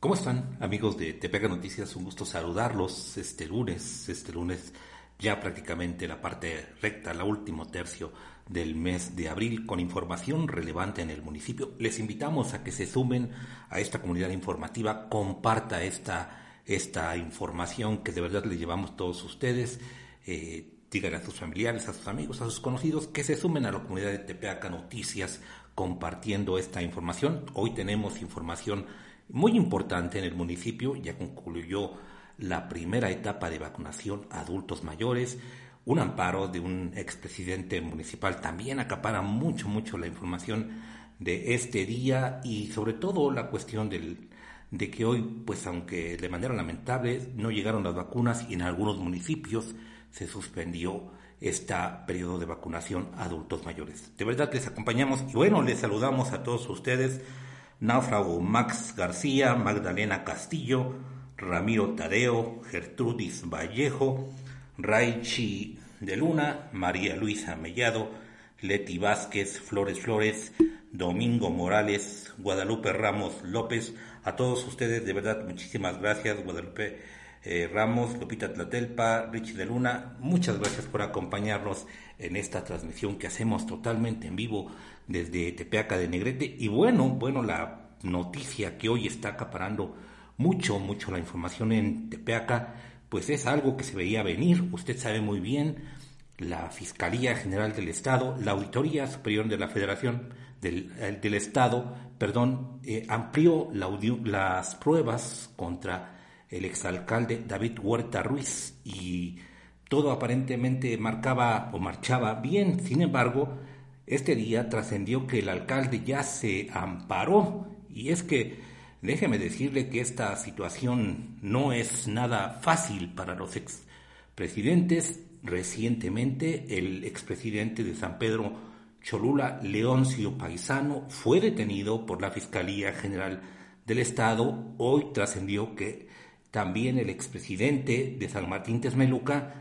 ¿Cómo están amigos de Tepeaca Noticias? Un gusto saludarlos este lunes, este lunes ya prácticamente la parte recta, la último tercio del mes de abril con información relevante en el municipio. Les invitamos a que se sumen a esta comunidad informativa, comparta esta, esta información que de verdad le llevamos todos ustedes. Eh, díganle a sus familiares, a sus amigos, a sus conocidos que se sumen a la comunidad de Tepeaca Noticias compartiendo esta información. Hoy tenemos información muy importante en el municipio, ya concluyó la primera etapa de vacunación a adultos mayores, un amparo de un expresidente municipal también acapara mucho, mucho la información de este día y sobre todo la cuestión del, de que hoy, pues aunque de manera lamentable no llegaron las vacunas y en algunos municipios se suspendió este periodo de vacunación a adultos mayores. De verdad les acompañamos y bueno, les saludamos a todos ustedes náufrago Max García, Magdalena Castillo, Ramiro Tadeo, Gertrudis Vallejo, Raichi de Luna, María Luisa Mellado, Leti Vázquez, Flores Flores, Domingo Morales, Guadalupe Ramos López, a todos ustedes de verdad muchísimas gracias, Guadalupe eh, Ramos, Lupita Tlatelpa, Richie de Luna, muchas gracias por acompañarnos en esta transmisión que hacemos totalmente en vivo desde Tepeaca de Negrete. Y bueno, bueno, la noticia que hoy está acaparando mucho, mucho la información en Tepeaca, pues es algo que se veía venir. Usted sabe muy bien, la Fiscalía General del Estado, la Auditoría Superior de la Federación del, eh, del Estado, perdón, eh, amplió las pruebas contra el exalcalde David Huerta Ruiz y todo aparentemente marcaba o marchaba bien. Sin embargo, este día trascendió que el alcalde ya se amparó y es que déjeme decirle que esta situación no es nada fácil para los expresidentes. Recientemente el expresidente de San Pedro Cholula, Leoncio Paisano, fue detenido por la Fiscalía General del Estado. Hoy trascendió que también el expresidente de San Martín Texmeluca,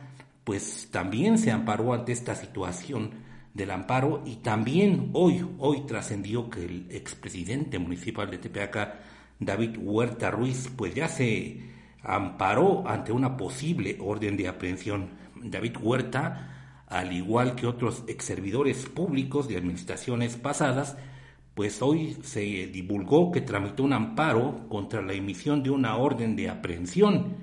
pues también se amparó ante esta situación del amparo y también hoy, hoy trascendió que el expresidente municipal de Tepeaca, David Huerta Ruiz, pues ya se amparó ante una posible orden de aprehensión. David Huerta, al igual que otros exservidores públicos de administraciones pasadas, pues hoy se divulgó que tramitó un amparo contra la emisión de una orden de aprehensión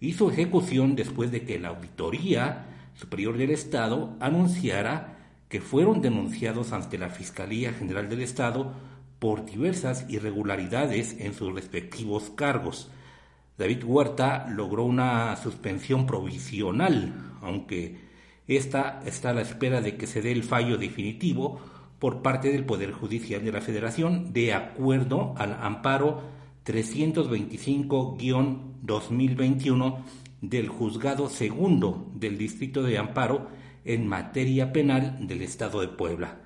y su ejecución después de que la Auditoría Superior del Estado anunciara que fueron denunciados ante la Fiscalía General del Estado por diversas irregularidades en sus respectivos cargos. David Huerta logró una suspensión provisional, aunque esta está a la espera de que se dé el fallo definitivo por parte del Poder Judicial de la Federación de acuerdo al amparo 325-2021 del Juzgado Segundo del Distrito de Amparo en materia penal del Estado de Puebla.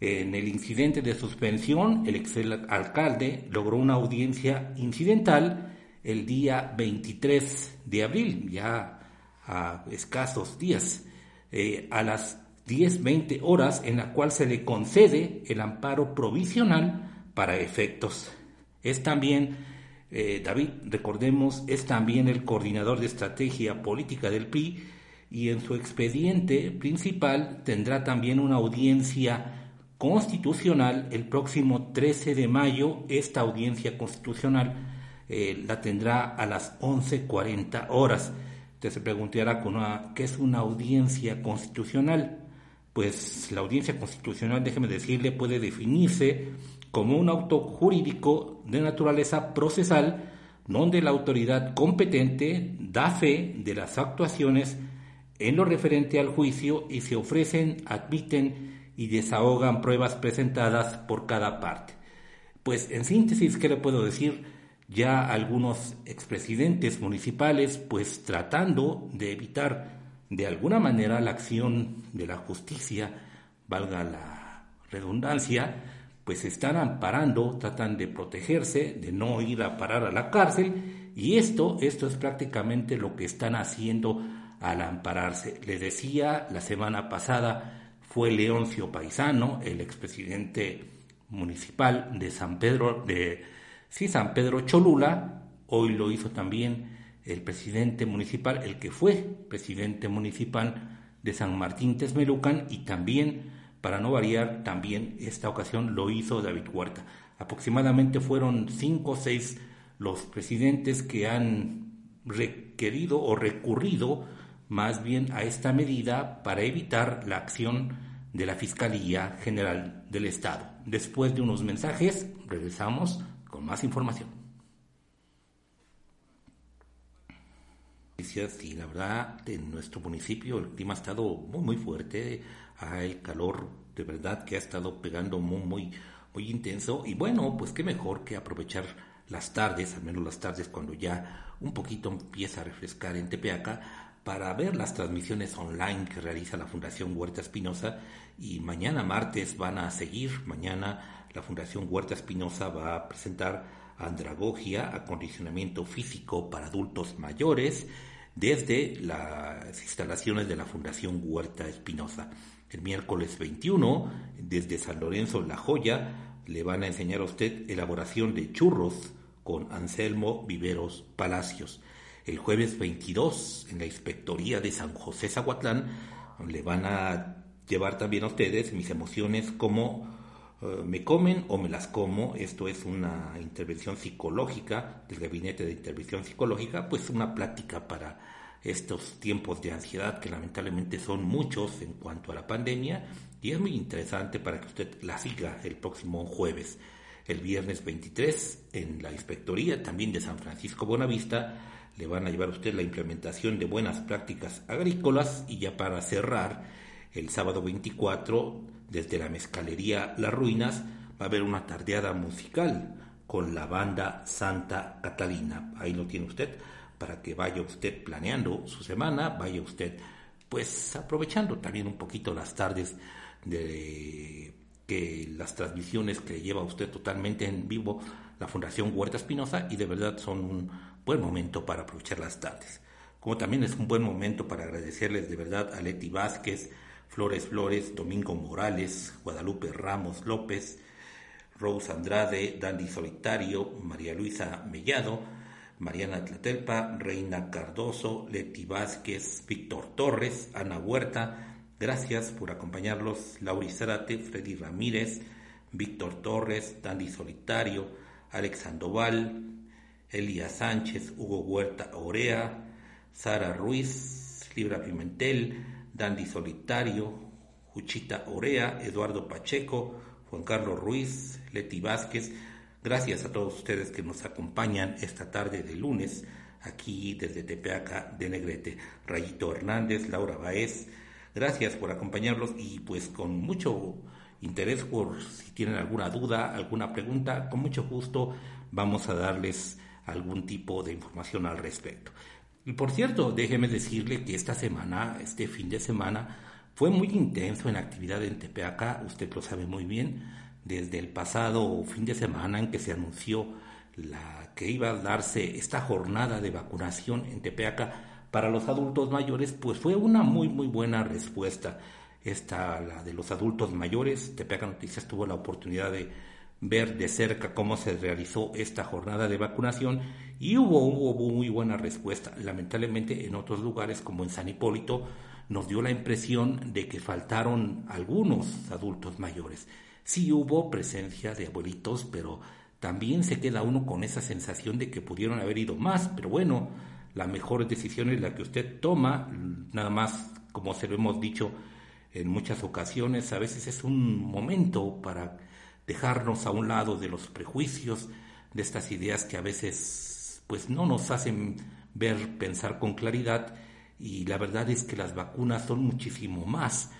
En el incidente de suspensión, el ex alcalde logró una audiencia incidental el día 23 de abril, ya a escasos días, eh, a las 10-20 horas en la cual se le concede el amparo provisional para efectos. Es también, eh, David, recordemos, es también el coordinador de estrategia política del PRI y en su expediente principal tendrá también una audiencia constitucional el próximo 13 de mayo. Esta audiencia constitucional eh, la tendrá a las 11.40 horas. Usted se preguntará qué es una audiencia constitucional pues la audiencia constitucional, déjeme decirle, puede definirse como un auto jurídico de naturaleza procesal donde la autoridad competente da fe de las actuaciones en lo referente al juicio y se ofrecen, admiten y desahogan pruebas presentadas por cada parte. Pues en síntesis, ¿qué le puedo decir? ya algunos expresidentes municipales pues tratando de evitar de alguna manera la acción de la justicia, valga la redundancia, pues están amparando, tratan de protegerse, de no ir a parar a la cárcel, y esto, esto es prácticamente lo que están haciendo al ampararse. Les decía, la semana pasada fue Leoncio Paisano, el expresidente municipal de San Pedro, de sí, San Pedro Cholula, hoy lo hizo también el presidente municipal, el que fue presidente municipal de San Martín Tesmelucan y también para no variar, también esta ocasión lo hizo David Huerta. Aproximadamente fueron cinco o seis los presidentes que han requerido o recurrido más bien a esta medida para evitar la acción de la Fiscalía General del Estado. Después de unos mensajes, regresamos con más información. Sí, la verdad, en nuestro municipio el clima ha estado muy, muy fuerte el calor de verdad que ha estado pegando muy, muy, muy intenso. Y bueno, pues qué mejor que aprovechar las tardes, al menos las tardes cuando ya un poquito empieza a refrescar en Tepeaca, para ver las transmisiones online que realiza la Fundación Huerta Espinosa. Y mañana martes van a seguir. Mañana la Fundación Huerta Espinosa va a presentar andragogia, acondicionamiento físico para adultos mayores, desde las instalaciones de la Fundación Huerta Espinosa. El miércoles 21, desde San Lorenzo La Joya, le van a enseñar a usted elaboración de churros con Anselmo Viveros Palacios. El jueves 22, en la Inspectoría de San José Zaguatlán, le van a llevar también a ustedes mis emociones como eh, me comen o me las como. Esto es una intervención psicológica del Gabinete de Intervención Psicológica, pues una plática para estos tiempos de ansiedad que lamentablemente son muchos en cuanto a la pandemia y es muy interesante para que usted la siga el próximo jueves. El viernes 23 en la inspectoría también de San Francisco Bonavista le van a llevar a usted la implementación de buenas prácticas agrícolas y ya para cerrar el sábado 24 desde la mezcalería Las Ruinas va a haber una tardeada musical con la banda Santa Catalina. Ahí lo tiene usted para que vaya usted planeando su semana, vaya usted pues aprovechando también un poquito las tardes de que las transmisiones que lleva usted totalmente en vivo la Fundación Huerta Espinosa y de verdad son un buen momento para aprovechar las tardes. Como también es un buen momento para agradecerles de verdad a Leti Vázquez, Flores Flores, Domingo Morales, Guadalupe Ramos López, Rose Andrade, Dandy Solitario, María Luisa Mellado, Mariana Tlatelpa, Reina Cardoso, Leti Vázquez, Víctor Torres, Ana Huerta. Gracias por acompañarlos. Lauri Zárate, Freddy Ramírez, Víctor Torres, Dandy Solitario, Alex Sandoval, Elia Sánchez, Hugo Huerta Orea, Sara Ruiz, Libra Pimentel, Dandy Solitario, Juchita Orea, Eduardo Pacheco, Juan Carlos Ruiz, Leti Vázquez, Gracias a todos ustedes que nos acompañan esta tarde de lunes aquí desde Tepeaca de Negrete. Rayito Hernández, Laura Baez, gracias por acompañarlos y pues con mucho interés por si tienen alguna duda, alguna pregunta, con mucho gusto vamos a darles algún tipo de información al respecto. Y por cierto, déjeme decirle que esta semana, este fin de semana, fue muy intenso en actividad en Tepeaca, usted lo sabe muy bien desde el pasado fin de semana en que se anunció la que iba a darse esta jornada de vacunación en Tepeaca para los adultos mayores, pues fue una muy muy buena respuesta. Esta, la de los adultos mayores, Tepeaca Noticias tuvo la oportunidad de ver de cerca cómo se realizó esta jornada de vacunación y hubo, hubo muy buena respuesta. Lamentablemente en otros lugares como en San Hipólito nos dio la impresión de que faltaron algunos adultos mayores. Sí hubo presencia de abuelitos, pero también se queda uno con esa sensación de que pudieron haber ido más, pero bueno, la mejor decisión es la que usted toma, nada más como se lo hemos dicho en muchas ocasiones, a veces es un momento para dejarnos a un lado de los prejuicios, de estas ideas que a veces pues no nos hacen ver, pensar con claridad y la verdad es que las vacunas son muchísimo más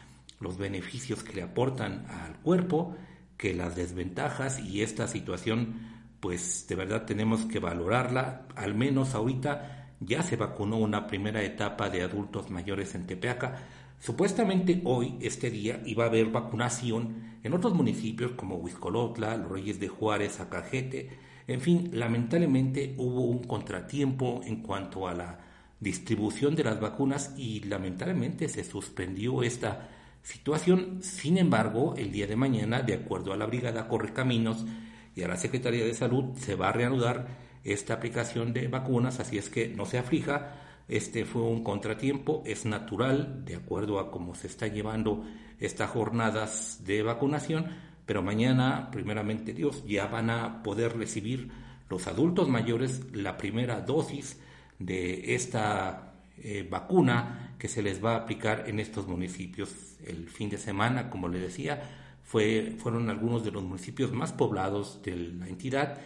los beneficios que le aportan al cuerpo que las desventajas y esta situación pues de verdad tenemos que valorarla. Al menos ahorita ya se vacunó una primera etapa de adultos mayores en Tepeaca. Supuestamente hoy, este día, iba a haber vacunación en otros municipios como Huizcolotla, Los Reyes de Juárez, Acajete. En fin, lamentablemente hubo un contratiempo en cuanto a la distribución de las vacunas y lamentablemente se suspendió esta situación. Sin embargo, el día de mañana, de acuerdo a la Brigada Correcaminos y a la Secretaría de Salud, se va a reanudar esta aplicación de vacunas, así es que no se aflija. Este fue un contratiempo, es natural, de acuerdo a cómo se está llevando estas jornadas de vacunación, pero mañana, primeramente Dios, ya van a poder recibir los adultos mayores la primera dosis de esta eh, vacuna que se les va a aplicar en estos municipios. El fin de semana, como le decía, fue, fueron algunos de los municipios más poblados de la entidad.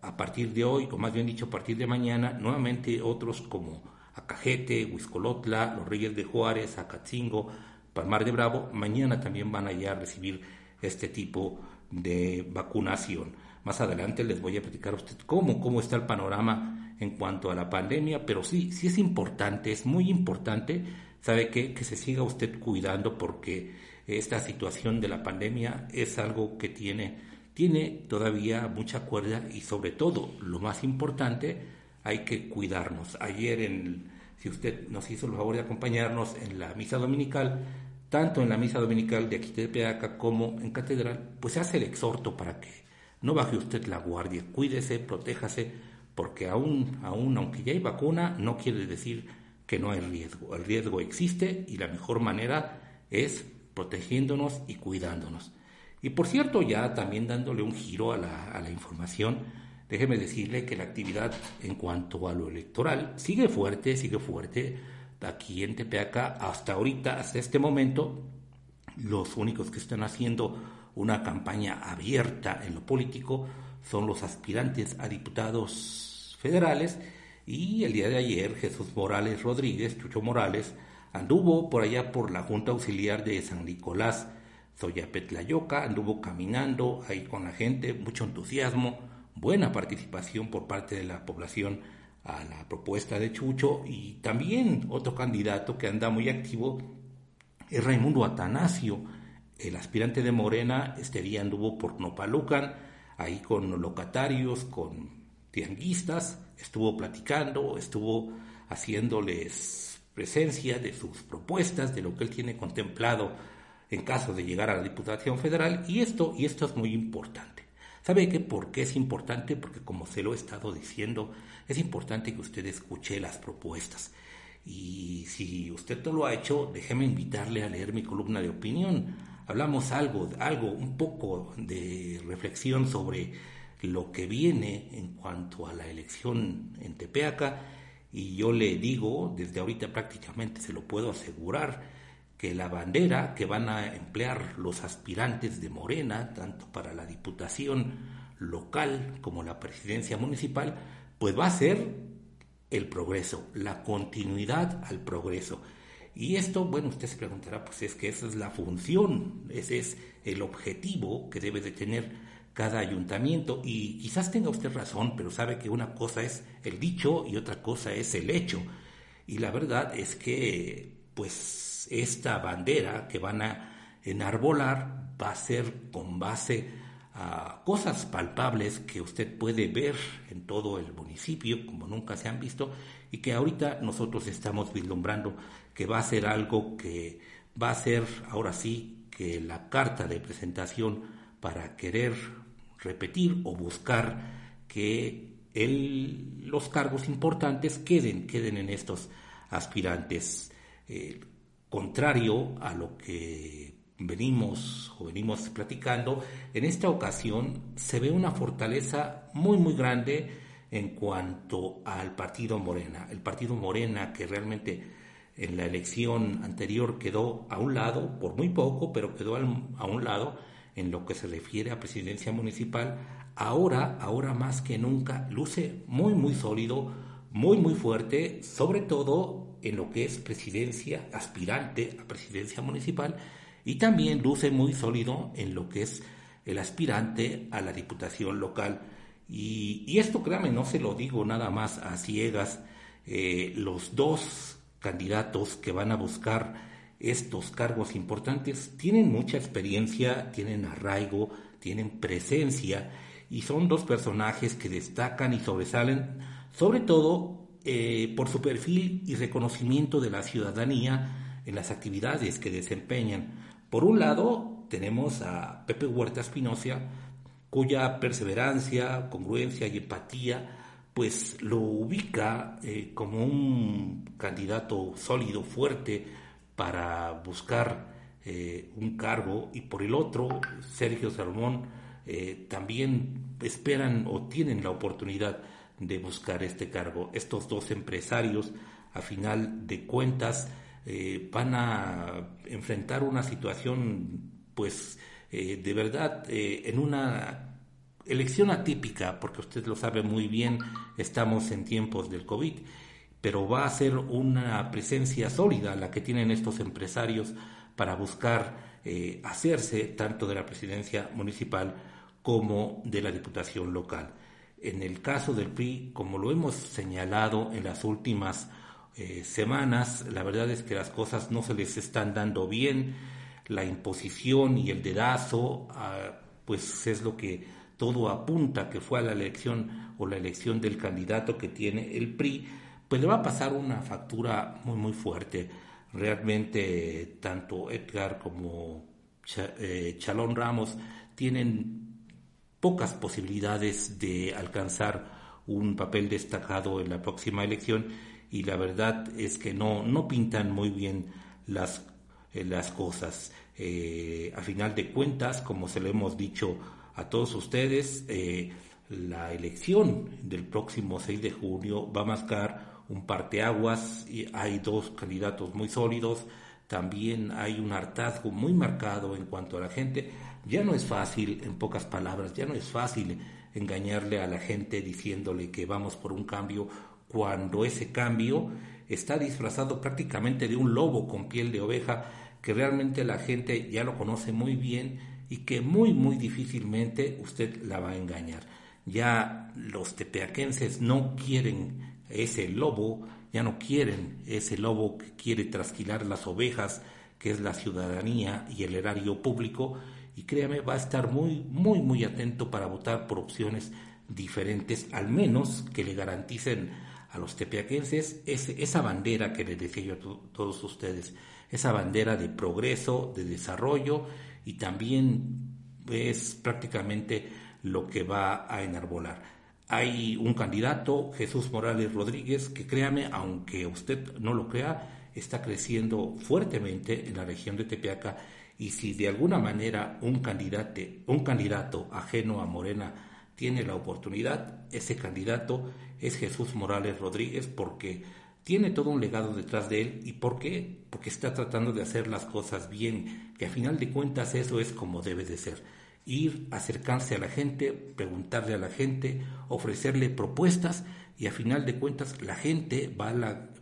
A partir de hoy, o más bien dicho, a partir de mañana, nuevamente otros como Acajete, Huizcolotla, Los Reyes de Juárez, Acatzingo, Palmar de Bravo, mañana también van a recibir este tipo de vacunación. Más adelante les voy a platicar a usted cómo, cómo está el panorama en cuanto a la pandemia, pero sí, sí es importante, es muy importante, ¿sabe? Que se siga usted cuidando porque esta situación de la pandemia es algo que tiene, tiene todavía mucha cuerda y sobre todo, lo más importante, hay que cuidarnos. Ayer, en, si usted nos hizo el favor de acompañarnos en la misa dominical, tanto en la misa dominical de aquí de Peaca como en Catedral, pues se hace el exhorto para que no baje usted la guardia, cuídese, protéjase, porque aún, aún aunque ya hay vacuna, no quiere decir que no hay riesgo. El riesgo existe y la mejor manera es protegiéndonos y cuidándonos. Y por cierto, ya también dándole un giro a la, a la información, déjeme decirle que la actividad en cuanto a lo electoral sigue fuerte, sigue fuerte. Aquí en Tepeaca, hasta ahorita, hasta este momento, los únicos que están haciendo una campaña abierta en lo político son los aspirantes a diputados federales y el día de ayer Jesús Morales Rodríguez, Chucho Morales, anduvo por allá por la Junta Auxiliar de San Nicolás, Zoyapetlayoca, anduvo caminando ahí con la gente, mucho entusiasmo, buena participación por parte de la población a la propuesta de Chucho y también otro candidato que anda muy activo es Raimundo Atanasio, el aspirante de Morena, este día anduvo por Nopalucan, ahí con locatarios, con tianguistas, estuvo platicando, estuvo haciéndoles presencia de sus propuestas, de lo que él tiene contemplado en caso de llegar a la Diputación Federal, y esto, y esto es muy importante. ¿Sabe qué? ¿Por qué es importante? Porque como se lo he estado diciendo, es importante que usted escuche las propuestas. Y si usted no lo ha hecho, déjeme invitarle a leer mi columna de opinión. Hablamos algo, algo, un poco de reflexión sobre lo que viene en cuanto a la elección en Tepeaca y yo le digo, desde ahorita prácticamente se lo puedo asegurar, que la bandera que van a emplear los aspirantes de Morena, tanto para la diputación local como la presidencia municipal, pues va a ser el progreso, la continuidad al progreso. Y esto, bueno, usted se preguntará, pues es que esa es la función, ese es el objetivo que debe de tener cada ayuntamiento. Y quizás tenga usted razón, pero sabe que una cosa es el dicho y otra cosa es el hecho. Y la verdad es que, pues, esta bandera que van a enarbolar va a ser con base a cosas palpables que usted puede ver en todo el municipio, como nunca se han visto, y que ahorita nosotros estamos vislumbrando que va a ser algo que va a ser ahora sí que la carta de presentación para querer repetir o buscar que los cargos importantes queden, queden en estos aspirantes. Eh, contrario a lo que venimos o venimos platicando, en esta ocasión se ve una fortaleza muy muy grande en cuanto al partido Morena. El partido Morena que realmente en la elección anterior quedó a un lado, por muy poco, pero quedó a un lado, en lo que se refiere a presidencia municipal, ahora, ahora más que nunca, luce muy, muy sólido, muy, muy fuerte, sobre todo en lo que es presidencia, aspirante a presidencia municipal, y también luce muy sólido en lo que es el aspirante a la diputación local. Y, esto, créame, no se lo digo nada más a ciegas. Eh, los dos candidatos que van a buscar estos cargos importantes tienen mucha experiencia, tienen arraigo, tienen presencia y son dos personajes que destacan y sobresalen, sobre todo eh, por su perfil y reconocimiento de la ciudadanía en las actividades que desempeñan. Por un lado, tenemos a Pepe Huerta Espinosa, cuya perseverancia, congruencia y empatía pues lo ubica eh, como un candidato sólido, fuerte para buscar eh, un cargo y por el otro Sergio Salomón también esperan o tienen la oportunidad de buscar este cargo. Estos dos empresarios a final de cuentas van a enfrentar una situación pues de verdad en una elección atípica, porque usted lo sabe muy bien, estamos en tiempos del COVID, pero va a ser una presencia sólida la que tienen estos empresarios para buscar eh, hacerse tanto de la presidencia municipal como de la diputación local. En el caso del PRI, como lo hemos señalado en las últimas eh, semanas, la verdad es que las cosas no se les están dando bien, la imposición y el dedazo, ah, pues es lo que todo apunta que fue a la elección o la elección del candidato que tiene el PRI, pues le va a pasar una factura muy, muy fuerte. Realmente tanto Edgar como eh, Chalón Ramos tienen pocas posibilidades de alcanzar un papel destacado en la próxima elección y la verdad es que no, no pintan muy bien las, eh, las cosas. Eh, a final de cuentas, como se lo hemos dicho a todos ustedes. Eh, la elección del próximo 6 de junio va a marcar un parteaguas y hay dos candidatos muy sólidos. También hay un hartazgo muy marcado en cuanto a la gente. Ya no es fácil, en pocas palabras, ya no es fácil engañarle a la gente diciéndole que vamos por un cambio cuando ese cambio está disfrazado prácticamente de un lobo con piel de oveja que realmente la gente ya lo conoce muy bien y que muy, muy difícilmente usted la va a engañar. Ya los tepeaquenses no quieren ese lobo, ya no quieren ese lobo que quiere trasquilar las ovejas, que es la ciudadanía y el erario público, y créame, va a estar muy, muy, muy atento para votar por opciones diferentes, al menos que le garanticen a los tepeaquenses esa bandera que les decía yo a todos ustedes, esa bandera de progreso, de desarrollo y también es prácticamente lo que va a enarbolar. Hay un candidato, Jesús Morales Rodríguez, que créame, aunque usted no lo crea, está creciendo fuertemente en la región de Tepeaca y si de alguna manera un candidato, un candidato ajeno a Morena tiene la oportunidad, ese candidato es Jesús Morales Rodríguez porque tiene todo un legado detrás de él. ¿Y por qué? Porque está tratando de hacer las cosas bien, que a final de cuentas eso es como debe de ser. Ir, acercarse a la gente, preguntarle a la gente, ofrecerle propuestas y a final de cuentas la gente va a,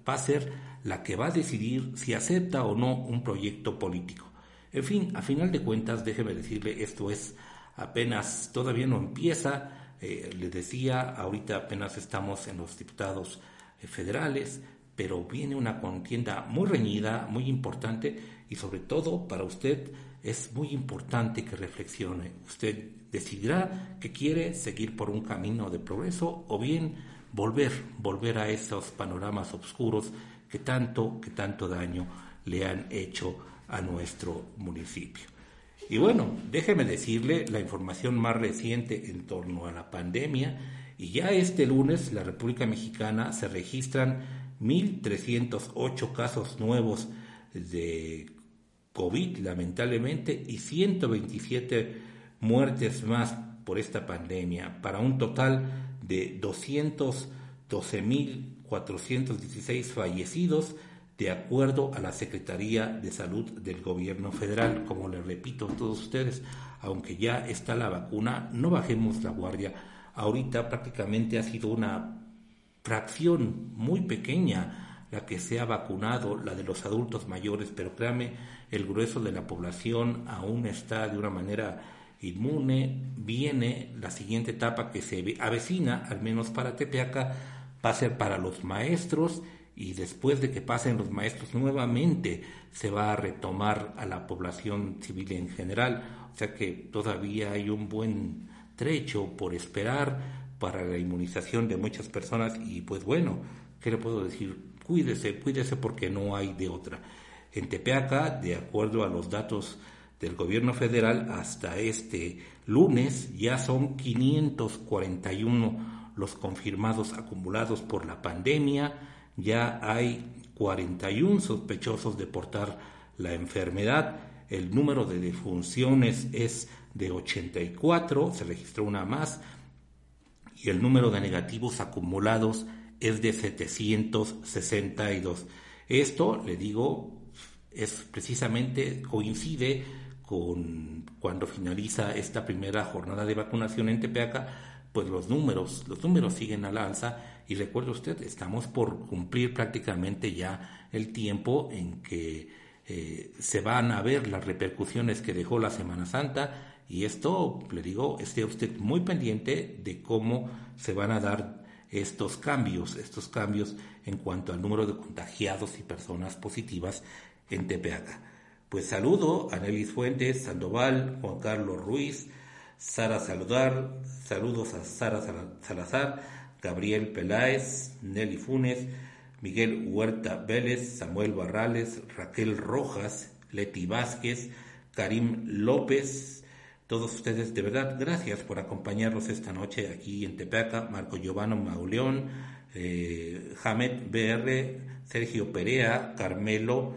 va a ser la que va a decidir si acepta o no un proyecto político. En fin, a final de cuentas, déjeme decirle, esto es apenas, todavía no empieza, eh, le decía, ahorita apenas estamos en los diputados eh, federales, pero viene una contienda muy reñida, muy importante y sobre todo para usted es muy importante que reflexione. Usted decidirá que quiere seguir por un camino de progreso o bien volver, volver a esos panoramas oscuros que tanto, que tanto daño le han hecho a nuestro municipio. Y bueno, déjeme decirle la información más reciente en torno a la pandemia. Y ya este lunes la República Mexicana se registran 1.308 casos nuevos de COVID, lamentablemente, y 127 muertes más por esta pandemia, para un total de 212.416 fallecidos, de acuerdo a la Secretaría de Salud del Gobierno Federal. Como les repito a todos ustedes, aunque ya está la vacuna, no bajemos la guardia. Ahorita prácticamente ha sido una fracción muy pequeña la que se ha vacunado, la de los adultos mayores, pero créame, el grueso de la población aún está de una manera inmune, viene la siguiente etapa que se avecina, al menos para Tepeaca, va a ser para los maestros y después de que pasen los maestros nuevamente se va a retomar a la población civil en general. O sea que todavía hay un buen trecho por esperar para la inmunización de muchas personas y pues bueno, ¿qué le puedo decir? Cuídese, cuídese porque no hay de otra. En Tepeaca, de acuerdo a los datos del gobierno federal, hasta este lunes ya son 541 los confirmados acumulados por la pandemia, ya hay 41 sospechosos de portar la enfermedad, el número de defunciones es de 84, se registró una más, y el número de negativos acumulados es de 762. Esto, le digo, es precisamente coincide con cuando finaliza esta primera jornada de vacunación en Tepeaca, pues los números, los números siguen al alza y recuerde usted, estamos por cumplir prácticamente ya el tiempo en que eh, se van a ver las repercusiones que dejó la Semana Santa y esto, le digo, esté usted muy pendiente de cómo se van a dar estos cambios, estos cambios en cuanto al número de contagiados y personas positivas en Tepeaca. Pues saludo a Nelis Fuentes, Sandoval, Juan Carlos Ruiz, Sara Saludar, saludos a Sara Salazar, Gabriel Peláez, Nelly Funes, Miguel Huerta Vélez, Samuel Barrales, Raquel Rojas, Leti Vázquez, Karim López, todos ustedes de verdad, gracias por acompañarnos esta noche aquí en Tepeaca, Marco Giovanni Mauleón, eh, Jamet BR, Sergio Perea, Carmelo,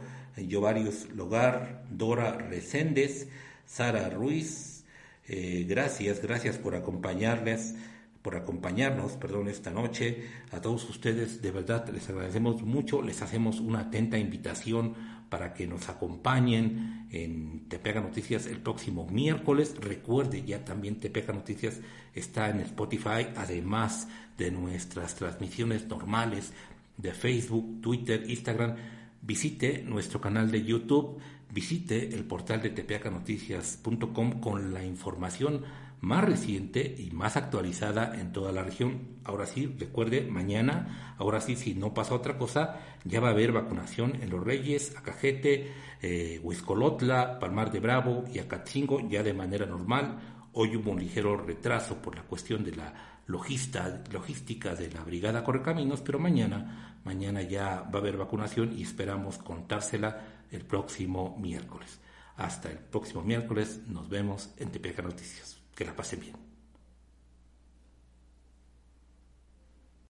Jovarius Logar, Dora Reséndez, Sara Ruiz. Eh, gracias, gracias por acompañarles, por acompañarnos, perdón, esta noche. A todos ustedes, de verdad, les agradecemos mucho, les hacemos una atenta invitación para que nos acompañen en Tepeca Noticias el próximo miércoles. Recuerde, ya también Tepeca Noticias está en Spotify, además de nuestras transmisiones normales de Facebook, Twitter, Instagram visite nuestro canal de YouTube, visite el portal de tepeacanoticias.com con la información más reciente y más actualizada en toda la región. Ahora sí, recuerde, mañana, ahora sí, si no pasa otra cosa, ya va a haber vacunación en Los Reyes, Acajete, eh, Palmar de Bravo y Acatzingo ya de manera normal. Hoy hubo un ligero retraso por la cuestión de la logística de la Brigada Correcaminos, pero mañana, mañana ya va a haber vacunación y esperamos contársela el próximo miércoles. Hasta el próximo miércoles, nos vemos en Tepeca Noticias. Que la pasen bien.